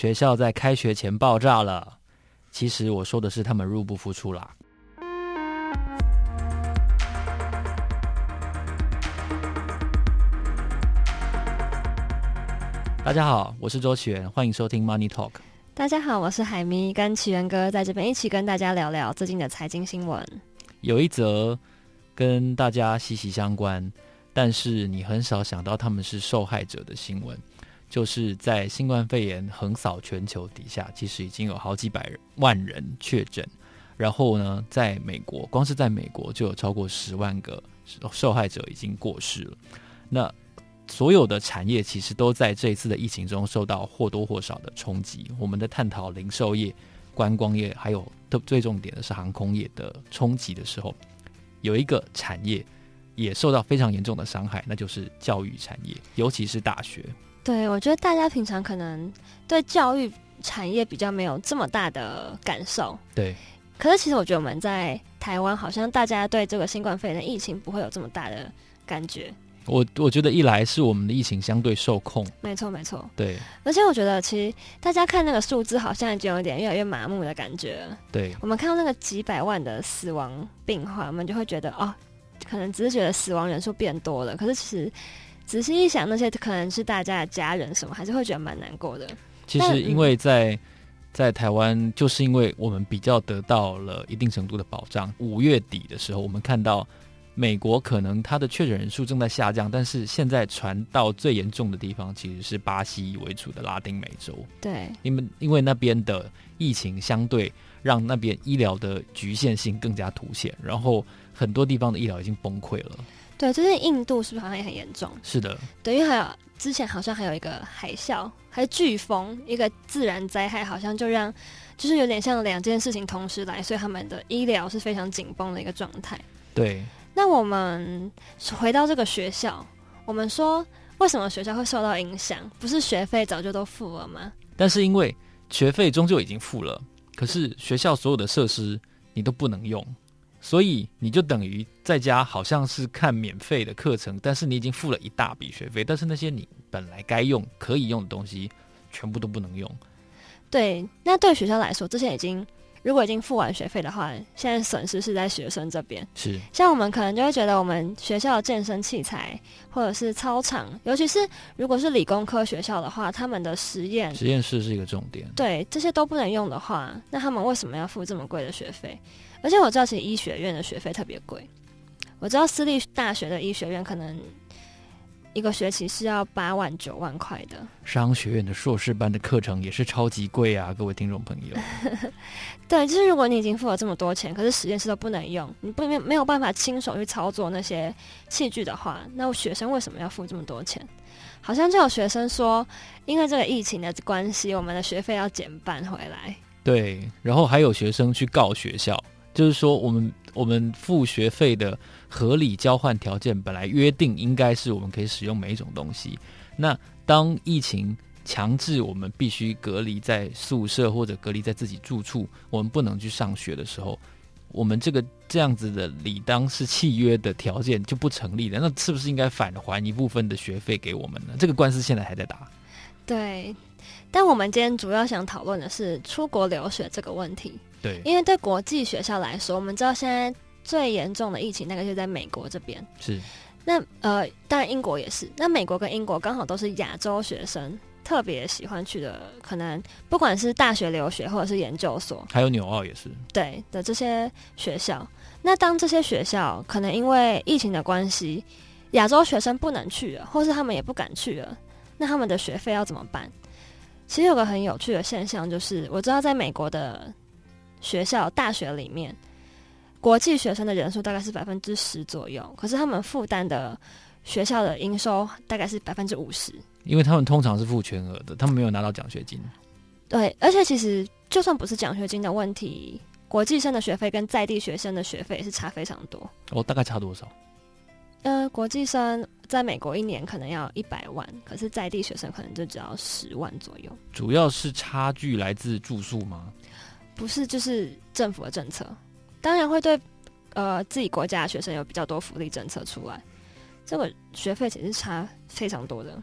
学校在开学前爆炸了。其实我说的是他们入不敷出啦。大家好，我是周启源，欢迎收听 Money Talk。大家好，我是海咪，跟启源哥在这边一起跟大家聊聊最近的财经新闻。有一则跟大家息息相关，但是你很少想到他们是受害者的新闻，就是在新冠肺炎横扫全球底下，其实已经有好几百万人确诊，然后呢，在美国，光是在美国就有超过十万个受害者已经过世了。那所有的产业其实都在这一次的疫情中受到或多或少的冲击。我们的探讨零售业、观光业，还有最重点的是航空业的冲击的时候，有一个产业也受到非常严重的伤害，那就是教育产业，尤其是大学。对，我觉得大家平常可能对教育产业比较没有这么大的感受。对，可是其实我觉得我们在台湾，好像大家对这个新冠肺炎的疫情不会有这么大的感觉。我我觉得一来是我们的疫情相对受控，没错没错，对。而且我觉得其实大家看那个数字，好像已经有点越来越麻木的感觉。对，我们看到那个几百万的死亡病患，我们就会觉得哦，可能只是觉得死亡人数变多了。可是其实仔细一想，那些可能是大家的家人什么，还是会觉得蛮难过的。其实因为在在台湾，就是因为我们比较得到了一定程度的保障。五月底的时候，我们看到。美国可能它的确诊人数正在下降，但是现在传到最严重的地方其实是巴西为主的拉丁美洲。对，因为因为那边的疫情相对让那边医疗的局限性更加凸显，然后很多地方的医疗已经崩溃了。对，最近印度是不是好像也很严重？是的，等于还有之前好像还有一个海啸，还有飓风，一个自然灾害，好像就让就是有点像两件事情同时来，所以他们的医疗是非常紧绷的一个状态。对。那我们回到这个学校，我们说为什么学校会受到影响？不是学费早就都付了吗？但是因为学费终究已经付了，可是学校所有的设施你都不能用，所以你就等于在家好像是看免费的课程，但是你已经付了一大笔学费，但是那些你本来该用可以用的东西全部都不能用。对，那对学校来说，这些已经。如果已经付完学费的话，现在损失是在学生这边。是，像我们可能就会觉得，我们学校的健身器材或者是操场，尤其是如果是理工科学校的话，他们的实验实验室是一个重点。对，这些都不能用的话，那他们为什么要付这么贵的学费？而且我知道，其实医学院的学费特别贵。我知道私立大学的医学院可能。一个学期是要八万九万块的，商学院的硕士班的课程也是超级贵啊！各位听众朋友，对，就是如果你已经付了这么多钱，可是实验室都不能用，你不没没有办法亲手去操作那些器具的话，那学生为什么要付这么多钱？好像就有学生说，因为这个疫情的关系，我们的学费要减半回来。对，然后还有学生去告学校，就是说我们我们付学费的。合理交换条件本来约定应该是我们可以使用每一种东西。那当疫情强制我们必须隔离在宿舍或者隔离在自己住处，我们不能去上学的时候，我们这个这样子的理当是契约的条件就不成立了。那是不是应该返还一部分的学费给我们呢？这个官司现在还在打。对，但我们今天主要想讨论的是出国留学这个问题。对，因为对国际学校来说，我们知道现在。最严重的疫情大概就在美国这边，是。那呃，当然英国也是。那美国跟英国刚好都是亚洲学生特别喜欢去的，可能不管是大学留学或者是研究所，还有纽澳也是。对的这些学校。那当这些学校可能因为疫情的关系，亚洲学生不能去了，或是他们也不敢去了，那他们的学费要怎么办？其实有个很有趣的现象，就是我知道在美国的学校大学里面。国际学生的人数大概是百分之十左右，可是他们负担的学校的营收大概是百分之五十，因为他们通常是付全额的，他们没有拿到奖学金。对，而且其实就算不是奖学金的问题，国际生的学费跟在地学生的学费也是差非常多。哦，大概差多少？呃，国际生在美国一年可能要一百万，可是在地学生可能就只要十万左右。主要是差距来自住宿吗？不是，就是政府的政策。当然会对，呃，自己国家的学生有比较多福利政策出来，这个学费其实差非常多的。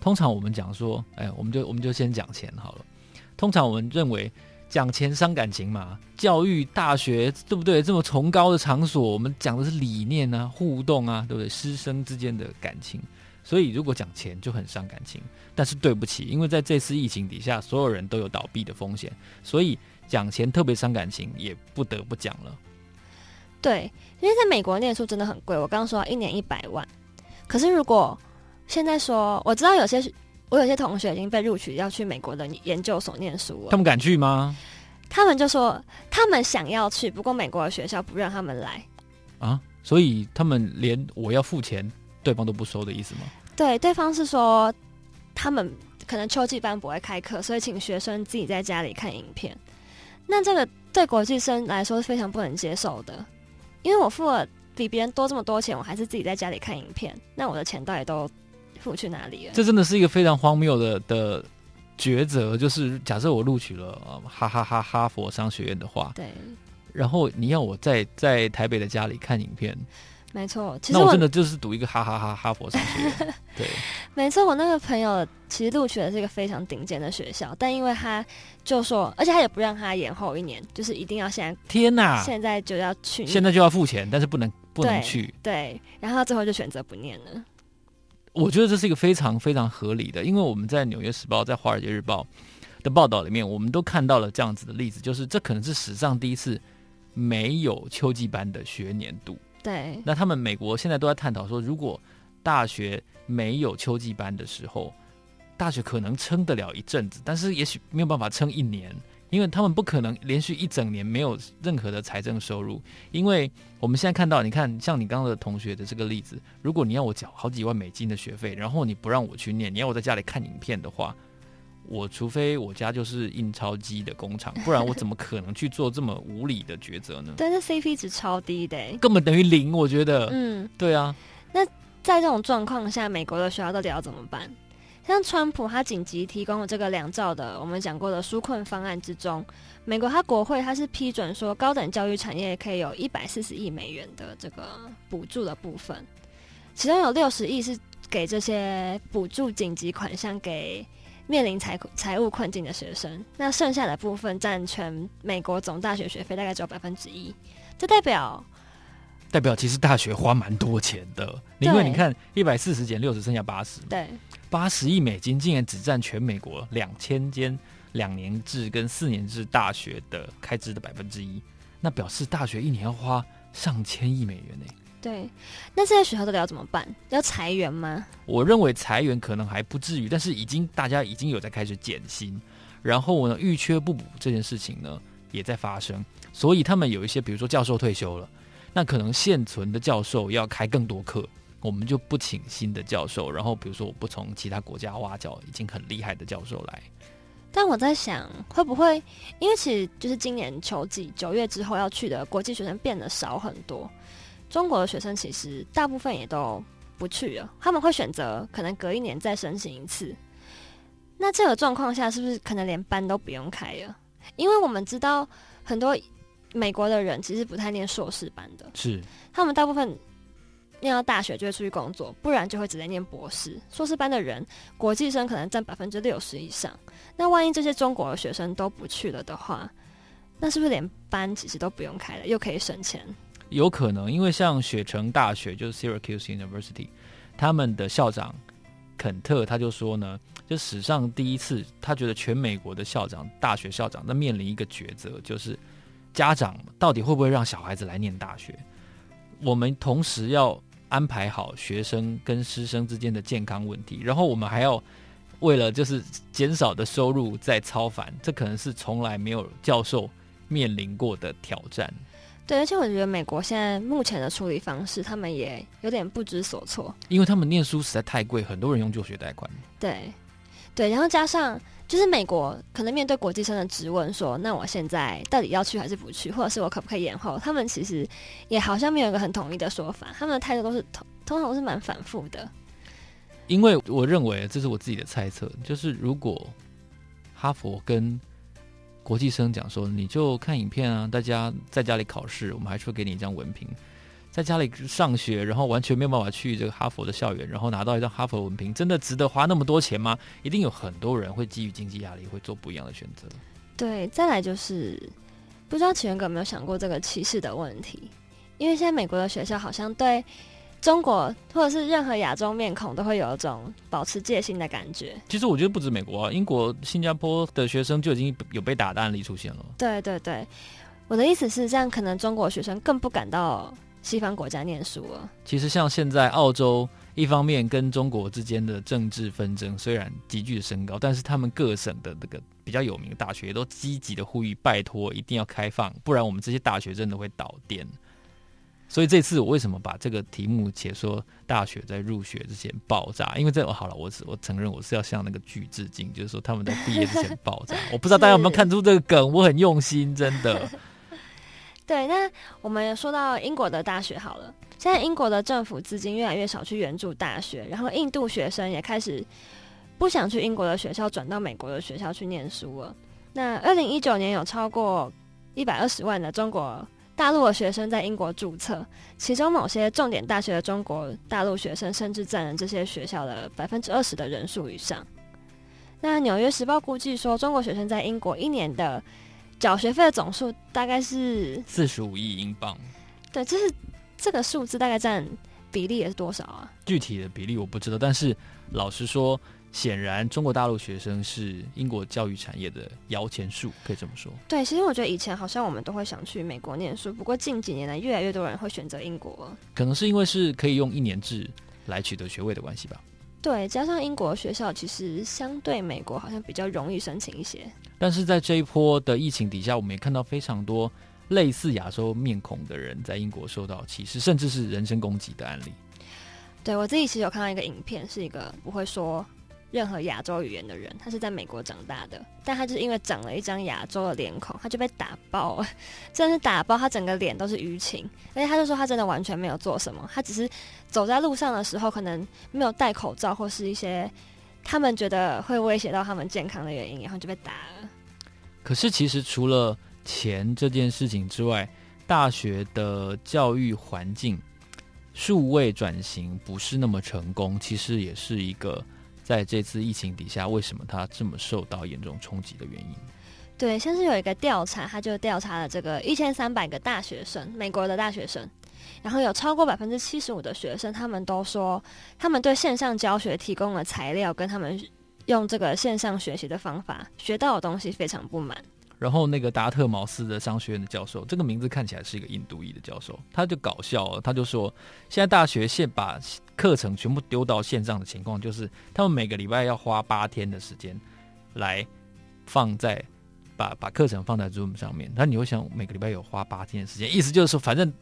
通常我们讲说，哎，我们就我们就先讲钱好了。通常我们认为讲钱伤感情嘛，教育大学对不对？这么崇高的场所，我们讲的是理念啊、互动啊，对不对？师生之间的感情，所以如果讲钱就很伤感情。但是对不起，因为在这次疫情底下，所有人都有倒闭的风险，所以讲钱特别伤感情，也不得不讲了。对，因为在美国念书真的很贵，我刚刚说一年一百万。可是如果现在说，我知道有些我有些同学已经被录取要去美国的研究所念书了，他们敢去吗？他们就说他们想要去，不过美国的学校不让他们来啊，所以他们连我要付钱，对方都不收的意思吗？对，对方是说他们可能秋季班不会开课，所以请学生自己在家里看影片。那这个对国际生来说是非常不能接受的。因为我付了比别人多这么多钱，我还是自己在家里看影片，那我的钱到底都付去哪里了？这真的是一个非常荒谬的的抉择。就是假设我录取了哈哈哈哈佛商学院的话，对，然后你要我在在台北的家里看影片。没错，其实我，我真的就是读一个哈哈哈哈佛商学院。对，没错，我那个朋友其实录取的是一个非常顶尖的学校，但因为他就说，而且他也不让他延后一年，就是一定要现在。天哪！现在就要去，现在就要付钱，但是不能不能去。对，对，然后他最后就选择不念了。我觉得这是一个非常非常合理的，因为我们在《纽约时报》在《华尔街日报》的报道里面，我们都看到了这样子的例子，就是这可能是史上第一次没有秋季班的学年度。对，那他们美国现在都在探讨说，如果大学没有秋季班的时候，大学可能撑得了一阵子，但是也许没有办法撑一年，因为他们不可能连续一整年没有任何的财政收入。因为我们现在看到，你看像你刚刚的同学的这个例子，如果你要我缴好几万美金的学费，然后你不让我去念，你要我在家里看影片的话。我除非我家就是印钞机的工厂，不然我怎么可能去做这么无理的抉择呢？但是 CP 值超低的，根本等于零。我觉得，嗯，对啊。那在这种状况下，美国的学校到底要怎么办？像川普他紧急提供了这个两兆的我们讲过的纾困方案之中，美国他国会他是批准说高等教育产业可以有一百四十亿美元的这个补助的部分，其中有六十亿是给这些补助紧急款项给。面临财财务困境的学生，那剩下的部分占全美国总大学学费大概只有百分之一，这代表代表其实大学花蛮多钱的，因为你看一百四十减六十，剩下八十，对，八十亿美金竟然只占全美国两千间两年制跟四年制大学的开支的百分之一，那表示大学一年要花上千亿美元呢。对，那这些学校到底要怎么办？要裁员吗？我认为裁员可能还不至于，但是已经大家已经有在开始减薪，然后呢，预缺不补这件事情呢也在发生，所以他们有一些，比如说教授退休了，那可能现存的教授要开更多课，我们就不请新的教授，然后比如说我不从其他国家挖角已经很厉害的教授来。但我在想，会不会因为其实就是今年秋季九月之后要去的国际学生变得少很多。中国的学生其实大部分也都不去了，他们会选择可能隔一年再申请一次。那这个状况下，是不是可能连班都不用开了？因为我们知道很多美国的人其实不太念硕士班的，是他们大部分念到大学就会出去工作，不然就会直接念博士。硕士班的人，国际生可能占百分之六十以上。那万一这些中国的学生都不去了的话，那是不是连班其实都不用开了，又可以省钱？有可能，因为像雪城大学就是 Syracuse University，他们的校长肯特他就说呢，就史上第一次，他觉得全美国的校长、大学校长那面临一个抉择，就是家长到底会不会让小孩子来念大学？我们同时要安排好学生跟师生之间的健康问题，然后我们还要为了就是减少的收入在操烦，这可能是从来没有教授面临过的挑战。对，而且我觉得美国现在目前的处理方式，他们也有点不知所措，因为他们念书实在太贵，很多人用就学贷款。对，对，然后加上就是美国可能面对国际生的质问，说那我现在到底要去还是不去，或者是我可不可以延后？他们其实也好像没有一个很统一的说法，他们的态度都是通通常都是蛮反复的。因为我认为这是我自己的猜测，就是如果哈佛跟国际生讲说，你就看影片啊，大家在家里考试，我们还是会给你一张文凭。在家里上学，然后完全没有办法去这个哈佛的校园，然后拿到一张哈佛文凭，真的值得花那么多钱吗？一定有很多人会基于经济压力，会做不一样的选择。对，再来就是不知道起源哥有没有想过这个歧视的问题？因为现在美国的学校好像对中国或者是任何亚洲面孔都会有一种保持戒心的感觉。其实我觉得不止美国啊，英国、新加坡的学生就已经有被打的案例出现了。对对对，我的意思是这样，可能中国学生更不敢到西方国家念书了。其实像现在澳洲，一方面跟中国之间的政治纷争虽然急剧的升高，但是他们各省的那个比较有名的大学都积极的呼吁，拜托一定要开放，不然我们这些大学真的会倒店。所以这次我为什么把这个题目写说大学在入学之前爆炸？因为这好了，我我承认我是要向那个剧致敬，就是说他们在毕业之前爆炸。我不知道大家有没有看出这个梗，我很用心，真的。对，那我们说到英国的大学好了，现在英国的政府资金越来越少去援助大学，然后印度学生也开始不想去英国的学校，转到美国的学校去念书了。那二零一九年有超过一百二十万的中国。大陆的学生在英国注册，其中某些重点大学的中国大陆学生甚至占了这些学校的百分之二十的人数以上。那《纽约时报》估计说，中国学生在英国一年的缴学费的总数大概是四十五亿英镑。对，这是这个数字大概占比例也是多少啊？具体的比例我不知道，但是老实说。显然，中国大陆学生是英国教育产业的摇钱树，可以这么说。对，其实我觉得以前好像我们都会想去美国念书，不过近几年来，越来越多人会选择英国。可能是因为是可以用一年制来取得学位的关系吧。对，加上英国学校其实相对美国好像比较容易申请一些。但是在这一波的疫情底下，我们也看到非常多类似亚洲面孔的人在英国受到歧视，甚至是人身攻击的案例。对，我自己其实有看到一个影片，是一个不会说。任何亚洲语言的人，他是在美国长大的，但他就是因为长了一张亚洲的脸孔，他就被打爆了，真的是打爆，他整个脸都是淤青，而且他就说他真的完全没有做什么，他只是走在路上的时候可能没有戴口罩或是一些他们觉得会威胁到他们健康的原因，然后就被打了。可是其实除了钱这件事情之外，大学的教育环境数位转型不是那么成功，其实也是一个。在这次疫情底下，为什么他这么受到严重冲击的原因？对，先是有一个调查，他就调查了这个一千三百个大学生，美国的大学生，然后有超过百分之七十五的学生，他们都说他们对线上教学提供的材料跟他们用这个线上学习的方法学到的东西非常不满。然后那个达特茅斯的商学院的教授，这个名字看起来是一个印度裔的教授，他就搞笑了，他就说，现在大学现把课程全部丢到线上的情况，就是他们每个礼拜要花八天的时间来放在把把课程放在 Zoom 上面。那你会想，每个礼拜有花八天的时间，意思就是说，反正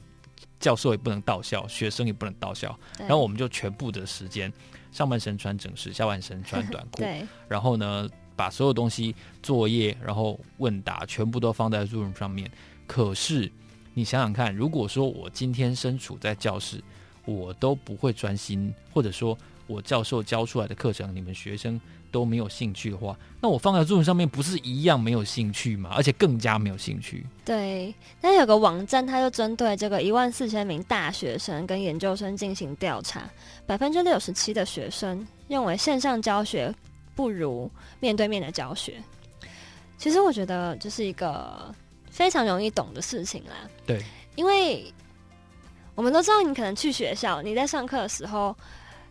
教授也不能到校，学生也不能到校，然后我们就全部的时间，上半身穿整式，下半身穿短裤，对，然后呢，把所有东西、作业，然后问答，全部都放在 Zoom 上面。可是，你想想看，如果说我今天身处在教室，我都不会专心，或者说我教授教出来的课程，你们学生都没有兴趣的话，那我放在 Zoom 上面，不是一样没有兴趣吗？而且更加没有兴趣。对，那有个网站，它就针对这个一万四千名大学生跟研究生进行调查，百分之六十七的学生认为线上教学。不如面对面的教学，其实我觉得这是一个非常容易懂的事情啦。对，因为我们都知道，你可能去学校，你在上课的时候，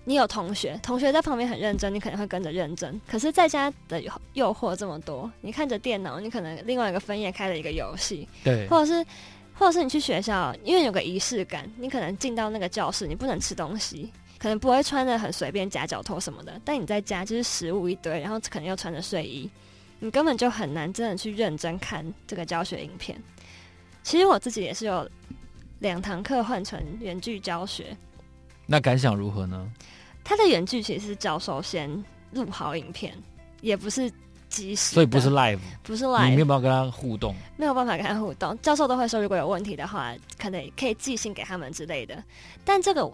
你有同学，同学在旁边很认真，你可能会跟着认真。可是在家的诱惑这么多，你看着电脑，你可能另外一个分页开了一个游戏，对，或者是，或者是你去学校，因为有个仪式感，你可能进到那个教室，你不能吃东西。可能不会穿的很随便，夹脚拖什么的。但你在家就是食物一堆，然后可能又穿着睡衣，你根本就很难真的去认真看这个教学影片。其实我自己也是有两堂课换成原剧教学，那感想如何呢？他的原剧其实是教授先录好影片，也不是即时，所以不是 live，不是 live，你没有办法跟他互动，没有办法跟他互动。教授都会说，如果有问题的话，可能可以寄信给他们之类的。但这个。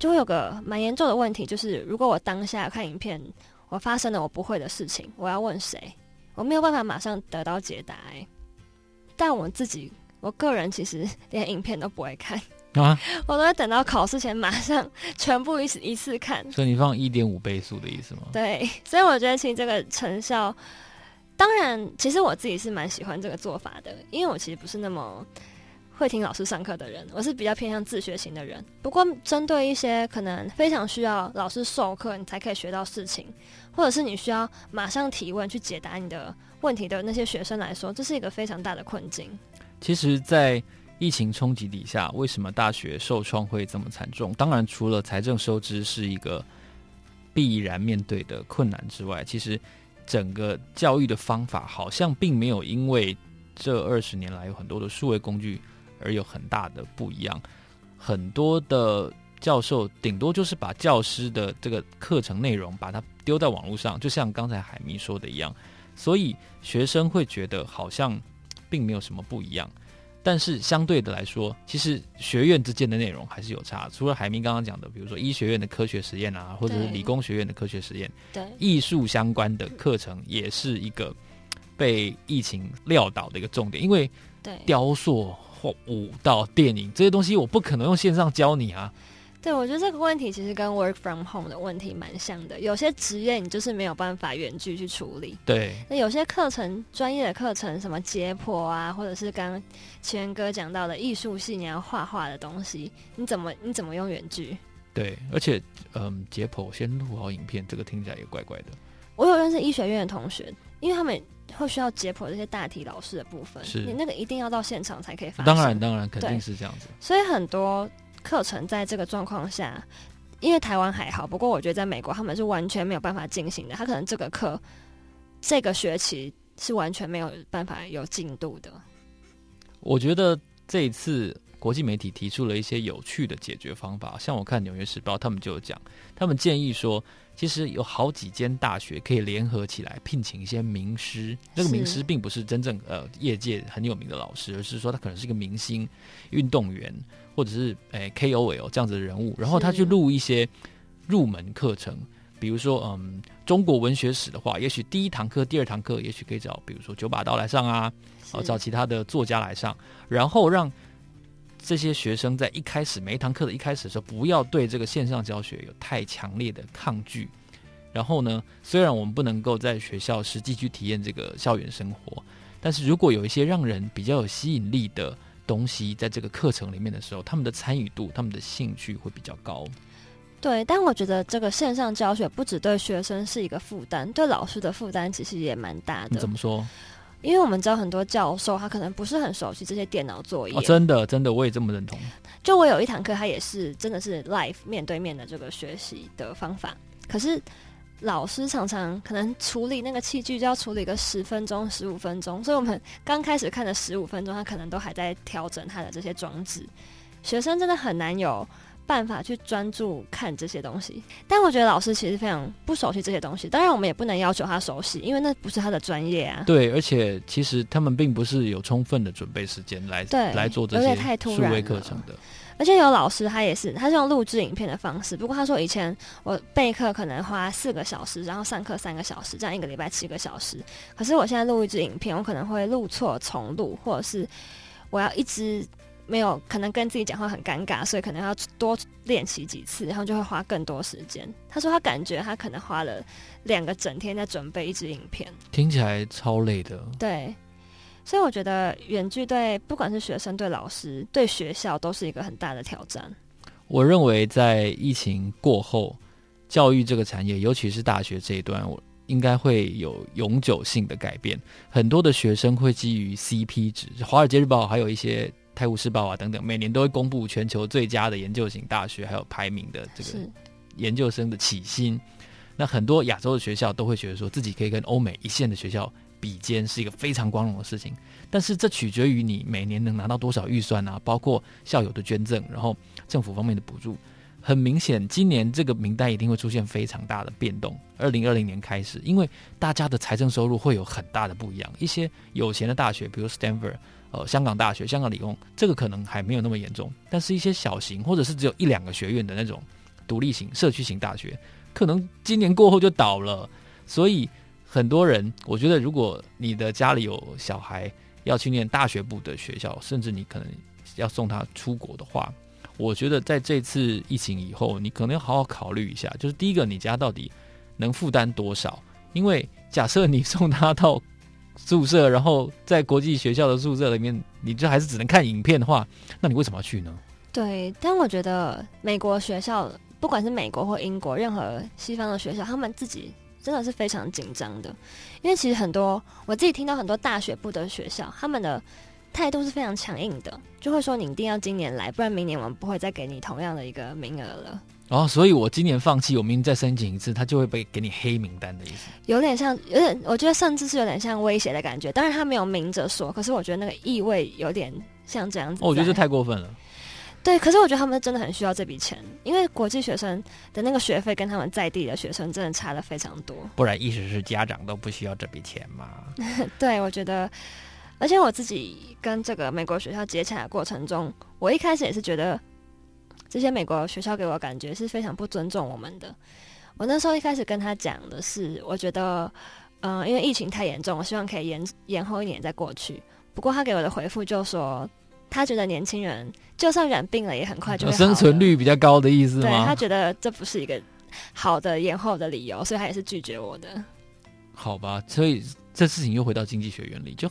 就会有个蛮严重的问题，就是如果我当下看影片，我发生了我不会的事情，我要问谁？我没有办法马上得到解答。但我自己，我个人其实连影片都不会看。啊，我都会等到考试前马上全部一一次看。所以你放一点五倍速的意思吗？对，所以我觉得其实这个成效，当然，其实我自己是蛮喜欢这个做法的，因为我其实不是那么会听老师上课的人，我是比较偏向自学型的人。不过，针对一些可能非常需要老师授课你才可以学到事情，或者是你需要马上提问去解答你的问题的那些学生来说，这是一个非常大的困境。其实，在疫情冲击底下，为什么大学受创会这么惨重？当然，除了财政收支是一个必然面对的困难之外，其实整个教育的方法好像并没有因为这二十年来有很多的数位工具而有很大的不一样。很多的教授顶多就是把教师的这个课程内容把它丢在网络上，就像刚才海明说的一样，所以学生会觉得好像并没有什么不一样。但是相对的来说，其实学院之间的内容还是有差。除了海明刚刚讲的，比如说医学院的科学实验啊，或者是理工学院的科学实验，对艺术相关的课程也是一个被疫情撂倒的一个重点。因为雕塑或舞蹈、电影这些东西，我不可能用线上教你啊。对，我觉得这个问题其实跟 work from home 的问题蛮像的。有些职业你就是没有办法远距去处理。对。那有些课程，专业的课程，什么解剖啊，或者是刚刚奇源哥讲到的艺术系，你要画画的东西，你怎么你怎么用远距？对，而且嗯，解剖先录好影片，这个听起来也怪怪的。我有认识医学院的同学，因为他们会需要解剖这些大体老师的部分，是你那个一定要到现场才可以发。当然，当然肯定是这样子。所以很多。课程在这个状况下，因为台湾还好，不过我觉得在美国他们是完全没有办法进行的。他可能这个课这个学期是完全没有办法有进度的。我觉得这一次国际媒体提出了一些有趣的解决方法，像我看《纽约时报》他们就有讲，他们建议说，其实有好几间大学可以联合起来聘请一些名师。那个名师并不是真正呃业界很有名的老师，而是说他可能是一个明星运动员。或者是诶、欸、KOL 这样子的人物，然后他去录一些入门课程，比如说嗯中国文学史的话，也许第一堂课、第二堂课，也许可以找比如说九把刀来上啊，啊找其他的作家来上，然后让这些学生在一开始每一堂课的一开始的时候，不要对这个线上教学有太强烈的抗拒。然后呢，虽然我们不能够在学校实际去体验这个校园生活，但是如果有一些让人比较有吸引力的。东西在这个课程里面的时候，他们的参与度、他们的兴趣会比较高。对，但我觉得这个线上教学不只对学生是一个负担，对老师的负担其实也蛮大的。怎么说？因为我们知道很多教授他可能不是很熟悉这些电脑作业。哦，真的，真的，我也这么认同。就我有一堂课，他也是真的是 live 面对面的这个学习的方法，可是。老师常常可能处理那个器具就要处理个十分钟、十五分钟，所以我们刚开始看的十五分钟，他可能都还在调整他的这些装置。学生真的很难有办法去专注看这些东西。但我觉得老师其实非常不熟悉这些东西，当然我们也不能要求他熟悉，因为那不是他的专业啊。对，而且其实他们并不是有充分的准备时间来对来做这些数位课程的。而且有老师，他也是，他是用录制影片的方式。不过他说，以前我备课可能花四个小时，然后上课三个小时，这样一个礼拜七个小时。可是我现在录一支影片，我可能会录错重录，或者是我要一直没有可能跟自己讲话很尴尬，所以可能要多练习几次，然后就会花更多时间。他说他感觉他可能花了两个整天在准备一支影片，听起来超累的。对。所以我觉得远距对不管是学生、对老师、对学校都是一个很大的挑战。我认为在疫情过后，教育这个产业，尤其是大学这一段，我应该会有永久性的改变。很多的学生会基于 CP 值，《华尔街日报》还有一些《泰晤士报》啊等等，每年都会公布全球最佳的研究型大学，还有排名的这个研究生的起薪。那很多亚洲的学校都会觉得说自己可以跟欧美一线的学校。比肩是一个非常光荣的事情，但是这取决于你每年能拿到多少预算啊，包括校友的捐赠，然后政府方面的补助。很明显，今年这个名单一定会出现非常大的变动。二零二零年开始，因为大家的财政收入会有很大的不一样。一些有钱的大学，比如 Stanford，呃，香港大学、香港理工，这个可能还没有那么严重。但是，一些小型或者是只有一两个学院的那种独立型、社区型大学，可能今年过后就倒了。所以。很多人，我觉得，如果你的家里有小孩要去念大学部的学校，甚至你可能要送他出国的话，我觉得在这次疫情以后，你可能要好好考虑一下，就是第一个，你家到底能负担多少？因为假设你送他到宿舍，然后在国际学校的宿舍里面，你就还是只能看影片的话，那你为什么要去呢？对，但我觉得美国学校，不管是美国或英国，任何西方的学校，他们自己真的是非常紧张的，因为其实很多我自己听到很多大学部的学校，他们的。态度是非常强硬的，就会说你一定要今年来，不然明年我们不会再给你同样的一个名额了。哦，所以我今年放弃，我明年再申请一次，他就会被给你黑名单的意思。有点像，有点，我觉得甚至是有点像威胁的感觉。当然他没有明着说，可是我觉得那个意味有点像这样子。哦，我觉得这太过分了。对，可是我觉得他们真的很需要这笔钱，因为国际学生的那个学费跟他们在地的学生真的差的非常多。不然意思是家长都不需要这笔钱吗？对，我觉得。而且我自己跟这个美国学校接洽的过程中，我一开始也是觉得这些美国学校给我感觉是非常不尊重我们的。我那时候一开始跟他讲的是，我觉得，嗯、呃，因为疫情太严重，我希望可以延延后一年再过去。不过他给我的回复就说，他觉得年轻人就算染病了，也很快就会生存率比较高的意思吗？对，他觉得这不是一个好的延后的理由，所以他也是拒绝我的。好吧，所以这事情又回到经济学原理，就。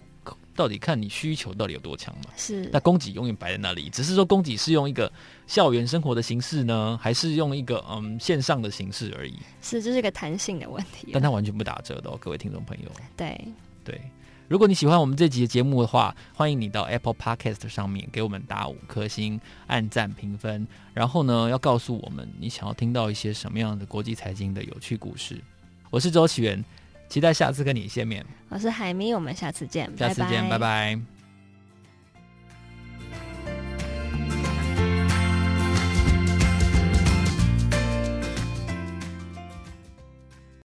到底看你需求到底有多强嘛？是。那供给永远摆在那里，只是说供给是用一个校园生活的形式呢，还是用一个嗯线上的形式而已？是，这是一个弹性的问题。但它完全不打折的哦，各位听众朋友。对对，如果你喜欢我们这集的节目的话，欢迎你到 Apple Podcast 上面给我们打五颗星、按赞、评分，然后呢，要告诉我们你想要听到一些什么样的国际财经的有趣故事。我是周岐原。期待下次跟你见面。我是海咪，我们下次见。下次见，拜拜。拜拜。